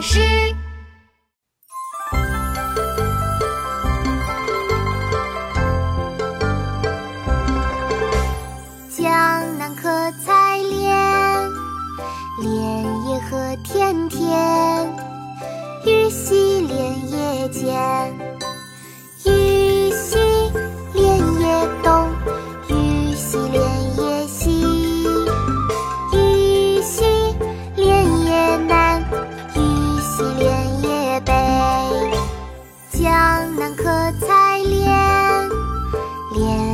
诗。江南可采莲，莲叶何田田。yeah.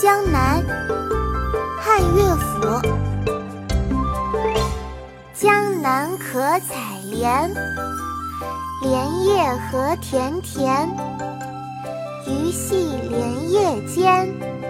江南汉乐府江南可采莲莲叶何田田鱼戏莲叶间。